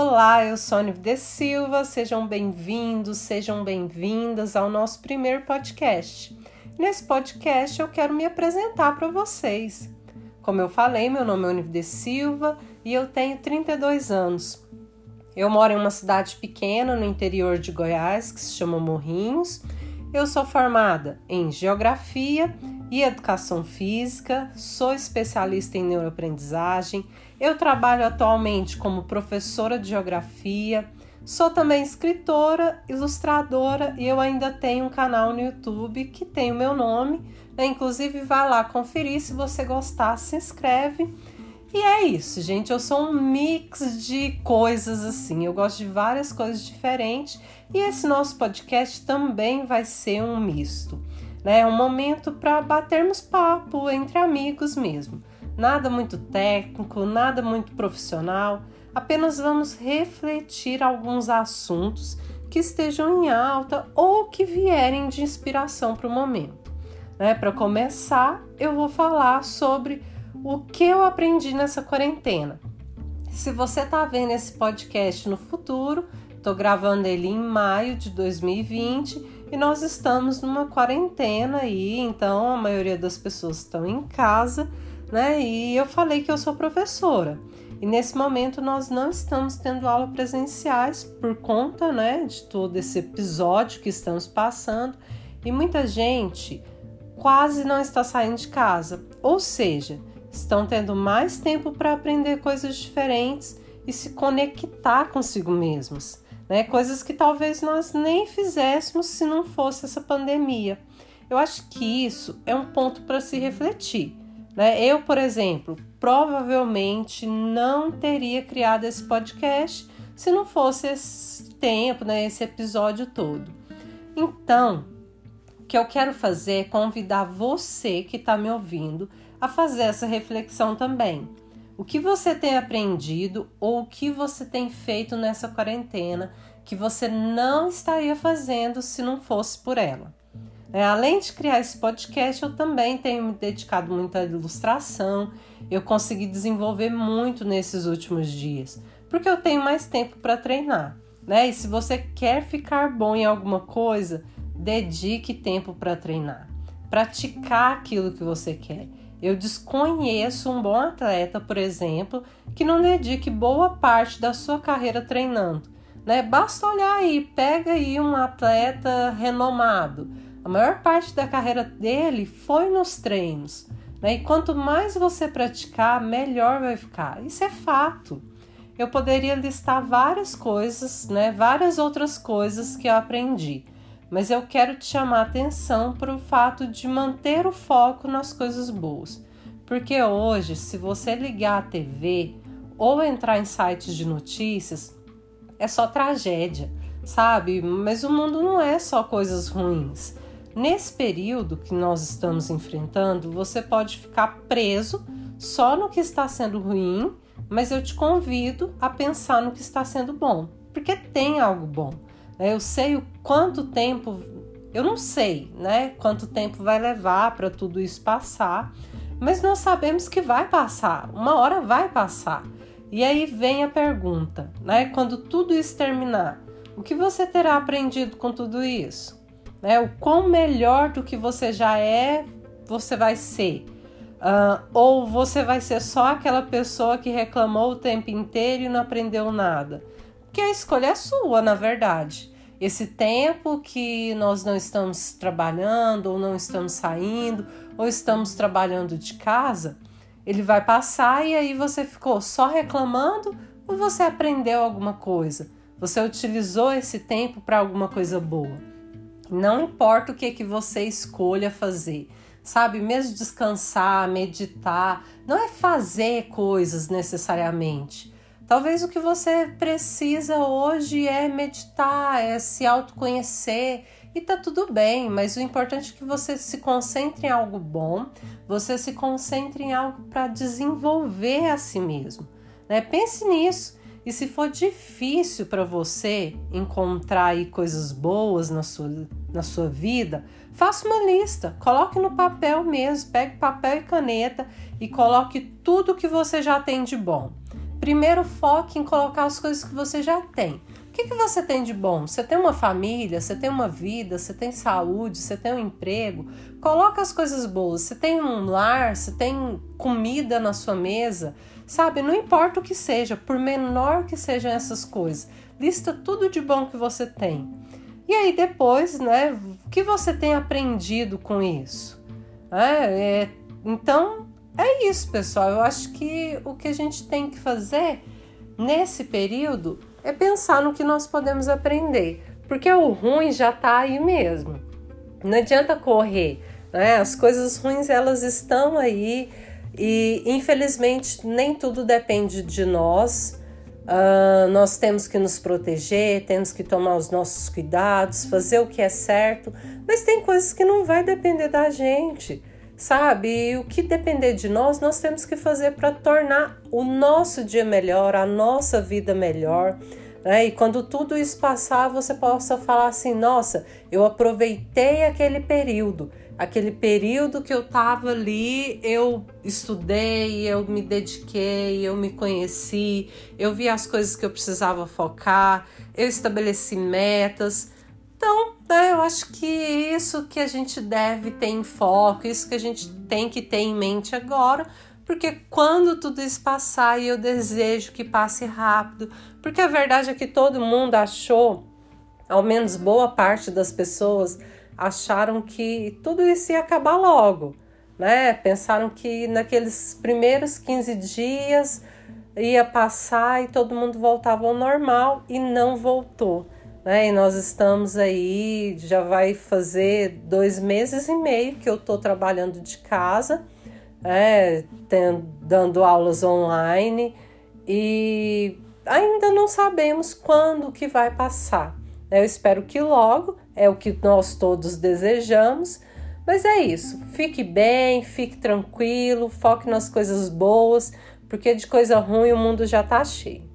Olá, eu sou Anif de Silva, sejam bem-vindos, sejam bem-vindas ao nosso primeiro podcast. Nesse podcast eu quero me apresentar para vocês. Como eu falei, meu nome é Anif de Silva e eu tenho 32 anos. Eu moro em uma cidade pequena no interior de Goiás que se chama Morrinhos. Eu sou formada em Geografia e Educação Física, sou especialista em neuroaprendizagem. Eu trabalho atualmente como professora de Geografia, sou também escritora, ilustradora e eu ainda tenho um canal no YouTube que tem o meu nome. Inclusive, vai lá conferir se você gostar, se inscreve. E é isso, gente. Eu sou um mix de coisas assim. Eu gosto de várias coisas diferentes e esse nosso podcast também vai ser um misto né? É um momento para batermos papo entre amigos mesmo. Nada muito técnico, nada muito profissional, apenas vamos refletir alguns assuntos que estejam em alta ou que vierem de inspiração para o momento. Né? Para começar, eu vou falar sobre o que eu aprendi nessa quarentena. Se você está vendo esse podcast no futuro, estou gravando ele em maio de 2020 e nós estamos numa quarentena aí, então a maioria das pessoas estão em casa, né? E eu falei que eu sou professora. E nesse momento nós não estamos tendo aula presenciais por conta, né, de todo esse episódio que estamos passando, e muita gente quase não está saindo de casa. Ou seja, estão tendo mais tempo para aprender coisas diferentes e se conectar consigo mesmos né? Coisas que talvez nós nem fizéssemos se não fosse essa pandemia. Eu acho que isso é um ponto para se refletir. Né? Eu, por exemplo, provavelmente não teria criado esse podcast se não fosse esse tempo, né? esse episódio todo. Então, o que eu quero fazer é convidar você que está me ouvindo a fazer essa reflexão também. O que você tem aprendido ou o que você tem feito nessa quarentena que você não estaria fazendo se não fosse por ela? É, além de criar esse podcast, eu também tenho me dedicado muito à ilustração. Eu consegui desenvolver muito nesses últimos dias, porque eu tenho mais tempo para treinar. Né? E se você quer ficar bom em alguma coisa, dedique tempo para treinar, praticar aquilo que você quer. Eu desconheço um bom atleta, por exemplo, que não dedique boa parte da sua carreira treinando. Né? Basta olhar aí, pega aí um atleta renomado. A maior parte da carreira dele foi nos treinos. Né? E quanto mais você praticar, melhor vai ficar. Isso é fato. Eu poderia listar várias coisas, né? várias outras coisas que eu aprendi mas eu quero te chamar a atenção para o fato de manter o foco nas coisas boas. Porque hoje, se você ligar a TV ou entrar em sites de notícias, é só tragédia, sabe? Mas o mundo não é só coisas ruins. Nesse período que nós estamos enfrentando, você pode ficar preso só no que está sendo ruim, mas eu te convido a pensar no que está sendo bom, porque tem algo bom. Né? Eu sei o quanto tempo, eu não sei, né? Quanto tempo vai levar para tudo isso passar, mas nós sabemos que vai passar, uma hora vai passar. E aí vem a pergunta, né? Quando tudo isso terminar, o que você terá aprendido com tudo isso? Né? O quão melhor do que você já é, você vai ser? Uh, ou você vai ser só aquela pessoa que reclamou o tempo inteiro e não aprendeu nada? Que a escolha é sua, na verdade. Esse tempo que nós não estamos trabalhando, ou não estamos saindo, ou estamos trabalhando de casa, ele vai passar e aí você ficou só reclamando ou você aprendeu alguma coisa? Você utilizou esse tempo para alguma coisa boa? Não importa o que, que você escolha fazer, sabe? Mesmo descansar, meditar, não é fazer coisas necessariamente Talvez o que você precisa hoje é meditar, é se autoconhecer e tá tudo bem, mas o importante é que você se concentre em algo bom, você se concentre em algo para desenvolver a si mesmo. Né? Pense nisso. E se for difícil para você encontrar aí coisas boas na sua, na sua vida, faça uma lista, coloque no papel mesmo, pegue papel e caneta e coloque tudo que você já tem de bom. Primeiro foque em colocar as coisas que você já tem. O que, que você tem de bom? Você tem uma família, você tem uma vida, você tem saúde, você tem um emprego. Coloca as coisas boas. Você tem um lar, você tem comida na sua mesa, sabe? Não importa o que seja, por menor que sejam essas coisas, lista tudo de bom que você tem. E aí depois, né? O que você tem aprendido com isso? É, é, então é isso, pessoal. Eu acho que o que a gente tem que fazer nesse período é pensar no que nós podemos aprender, porque o ruim já está aí mesmo. Não adianta correr, né? As coisas ruins elas estão aí e infelizmente nem tudo depende de nós. Uh, nós temos que nos proteger, temos que tomar os nossos cuidados, fazer o que é certo, mas tem coisas que não vai depender da gente sabe? E o que depender de nós, nós temos que fazer para tornar o nosso dia melhor, a nossa vida melhor. Né? E quando tudo isso passar, você possa falar assim: nossa, eu aproveitei aquele período, aquele período que eu estava ali, eu estudei, eu me dediquei, eu me conheci, eu vi as coisas que eu precisava focar, eu estabeleci metas. Então, né, eu acho que isso que a gente deve ter em foco, isso que a gente tem que ter em mente agora, porque quando tudo isso passar, e eu desejo que passe rápido, porque a verdade é que todo mundo achou, ao menos boa parte das pessoas acharam que tudo isso ia acabar logo, né? Pensaram que naqueles primeiros 15 dias ia passar e todo mundo voltava ao normal e não voltou né? E nós estamos aí, já vai fazer dois meses e meio que eu estou trabalhando de casa, é, tendo, dando aulas online e ainda não sabemos quando que vai passar. Eu espero que logo, é o que nós todos desejamos. Mas é isso. Fique bem, fique tranquilo, foque nas coisas boas, porque de coisa ruim o mundo já está cheio.